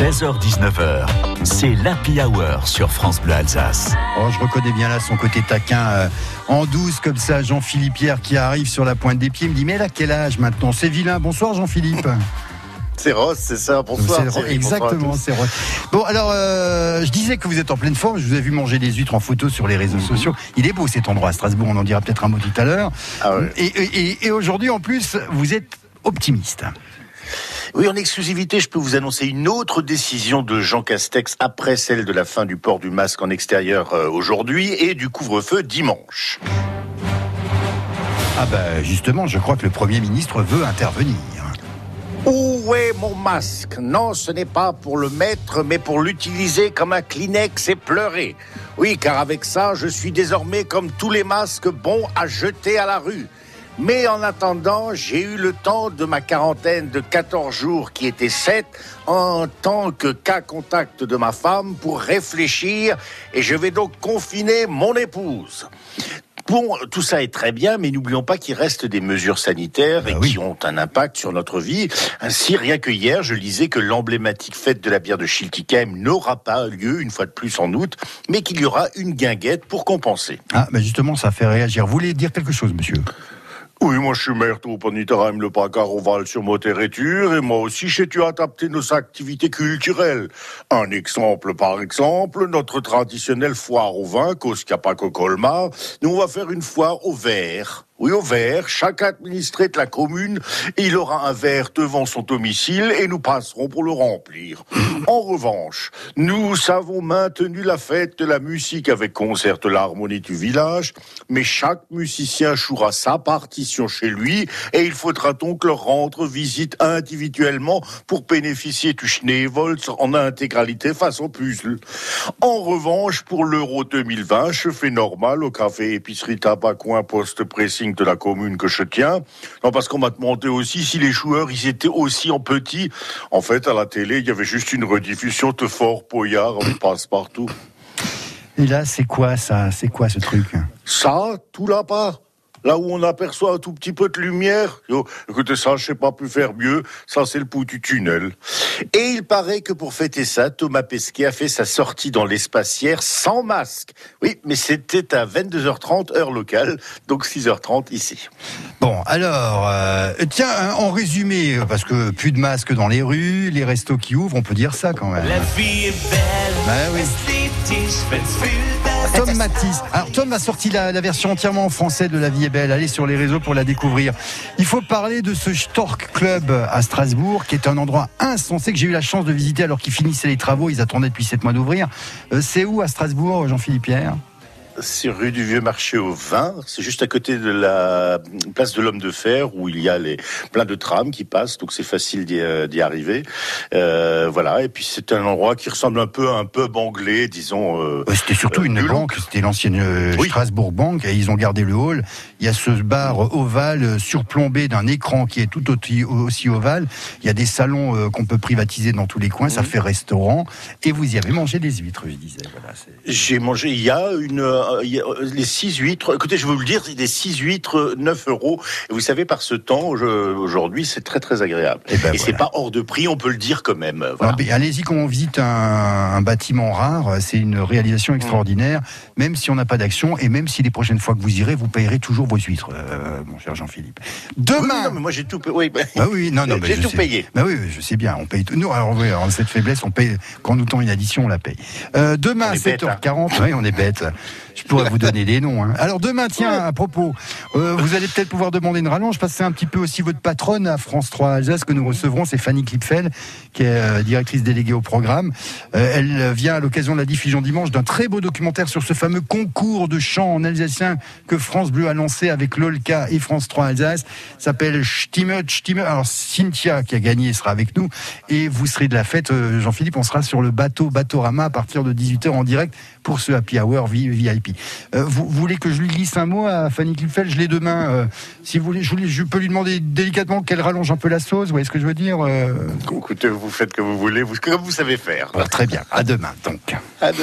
16h-19h, c'est l'Happy Hour sur France Bleu Alsace. Oh, je reconnais bien là son côté taquin euh, en douce comme ça, Jean-Philippe Pierre qui arrive sur la pointe des pieds me dit mais a quel âge maintenant? C'est vilain. Bonsoir Jean-Philippe. C'est Ross, c'est ça. Bonsoir. C'est- Thierry, exactement, c'est vrai. Bon, alors, euh, je disais que vous êtes en pleine forme. Je vous ai vu manger des huîtres en photo sur les réseaux sociaux. Il est beau cet endroit à Strasbourg. On en dira peut-être un mot tout à l'heure. Ah ouais. Et, et- et- et aujourd'hui, en plus, vous êtes optimiste. Oui, en exclusivité, je peux vous annoncer une autre décision de Jean Castex après celle de la fin du port du masque en extérieur euh, aujourd'hui et du couvre-feu dimanche. Ah ben, justement, je crois que le Premier ministre veut intervenir. Où est mon masque? Non, ce n'est pas pour le mettre, mais pour l'utiliser comme un Kleenex et pleurer. Oui, car avec ça, je suis désormais comme tous les masques bons à jeter à la rue. Mais en attendant, j'ai eu le temps de ma quarantaine de 14 jours qui était 7 en tant que cas contact de ma femme pour réfléchir et je vais donc confiner mon épouse. Bon, tout ça est très bien, mais n'oublions pas qu'il reste des mesures sanitaires et Bah oui. qui ont un impact sur notre vie. Ainsi, rien que hier, je lisais que l'emblématique fête de la bière de Schiltigheim n'aura pas lieu une fois de plus en août, mais qu'il y aura une guinguette pour compenser. Ah, ben justement, ça fait réagir. Vous voulez dire quelque chose, monsieur? Oui, moi je suis maire au Ponitarheim, le Pacar Oval sur Motéréture, et moi aussi j'ai dû adapter nos activités culturelles. Un exemple par exemple, notre traditionnelle foire au vin, Koskiapako Colmar, nous on va faire une foire au verre. Oui, au verre, chaque administré de la commune, il aura un verre devant son domicile et nous passerons pour le remplir. En revanche, nous avons maintenu la fête de la musique avec concert de l'harmonie du village, mais chaque musicien jouera sa partition chez lui et il faudra donc leur rendre visite individuellement pour bénéficier du Schneevolz en intégralité face au puzzle. En revanche, pour l'Euro 2020, je fais normal au café épicerie tabac coin poste pressing de la commune que je tiens. Non, parce qu'on m'a demandé aussi si les joueurs, ils étaient aussi en petit. En fait, à la télé, il y avait juste une rediffusion de Fort Poyard en passe-partout. Et là, c'est quoi ça? C'est quoi ce truc? Ça, tout là-bas. Là où on aperçoit un tout petit peu de lumière. Yo, écoutez, ça, je sais pas plus faire mieux. Ça, c'est le bout du tunnel. Et il paraît que pour fêter ça, Thomas Pesquet a fait sa sortie dans l'espacière sans masque. Oui, mais c'était à 22h30 heure locale, donc 6h30 ici. Bon, alors, euh, tiens, hein, en résumé, parce que plus de masques dans les rues, les restos qui ouvrent, on peut dire ça quand même. La vie est belle, Bah oui. Tom Matisse. Alors Tom a sorti la, version entièrement en français de La vie est belle. Allez sur les réseaux pour la découvrir. Il faut parler de ce Stork Club à Strasbourg, qui est un endroit insensé que j'ai eu la chance de visiter alors qu'ils finissaient les travaux. Ils attendaient depuis sept mois d'ouvrir. Euh, c'est où à Strasbourg, Jean-Philippe Pierre? C'est rue du Vieux Marché au Vin. C'est juste à côté de la place de l'Homme de Fer où il y a les, plein de trams qui passent, donc c'est facile d'y euh, arriver. Euh, voilà. Et puis c'est un endroit qui ressemble un peu à un pub anglais, disons. euh, C'était surtout Euh, une banque, c'était l'ancienne Oui. Strasbourg Bank, et ils ont gardé le hall. Il y a ce bar ovale surplombé d'un écran qui est tout aussi, ovale. Il y a des salons qu'on peut privatiser dans tous les coins, ça Mhm. fait restaurant. Et vous y avez mangé des huîtres, je disais. Voilà, J'ai mangé, il y a une, euh, euh, les six huîtres, écoutez, je vais vous le dire, c'est des six huîtres, euh, 9 euros. Et vous savez, par ce temps, aujourd'hui, c'est très très agréable. Eh ben Et c'est pas hors de prix, on peut le dire quand même. Voilà. Mais Allez-y quand on visite un, un bâtiment rare, c'est une réalisation extraordinaire, même si on n'a pas d'action et même si les prochaines fois que vous irez, vous payerez toujours vos huîtres, euh, mon cher Jean-Philippe. Oui, Demain, non, mais moi j'ai tout payé. Oui, bah, Bah oui, non, non, mais J'ai tout sais. payé. Bah oui, je sais bien, on paye tout. Nous, alors, oui, alors, cette faiblesse, on paye, quand nous tend une addition, on la paye. Euh, demain, On à est bête, 7h40, oui, on est bête. Je pourrais vous donner des noms. hein. Alors demain, tiens, à propos, euh, vous allez peut-être pouvoir demander une rallonge, parce que c'est un petit peu aussi votre patronne à France 3 Alsace que nous recevrons, c'est Fanny Klipfel, qui est euh, directrice déléguée au programme. Euh, elle vient à l'occasion de la diffusion dimanche d'un très beau documentaire sur ce fameux concours de chant en alsacien que France Bleu a lancé avec l'Olca et France 3 Alsace. S'appelle Stimme, Stimme. Alors Cynthia qui a gagné sera avec nous et vous serez de la fête. Jean-Philippe, on sera sur le bateau Batorama à partir de 18h en direct pour ce Happy Hour vi- Euh, vous, vous voulez que je lui glisse un mot à Fanny Klipfel Je l'ai demain. euh, si vous voulez, je, peux lui demander délicatement qu'elle rallonge un peu la sauce. Vous voyez ce que je veux dire euh, Écoutez, vous faites que vous voulez, vous, comme vous savez faire. Très bien. À demain donc. À demain.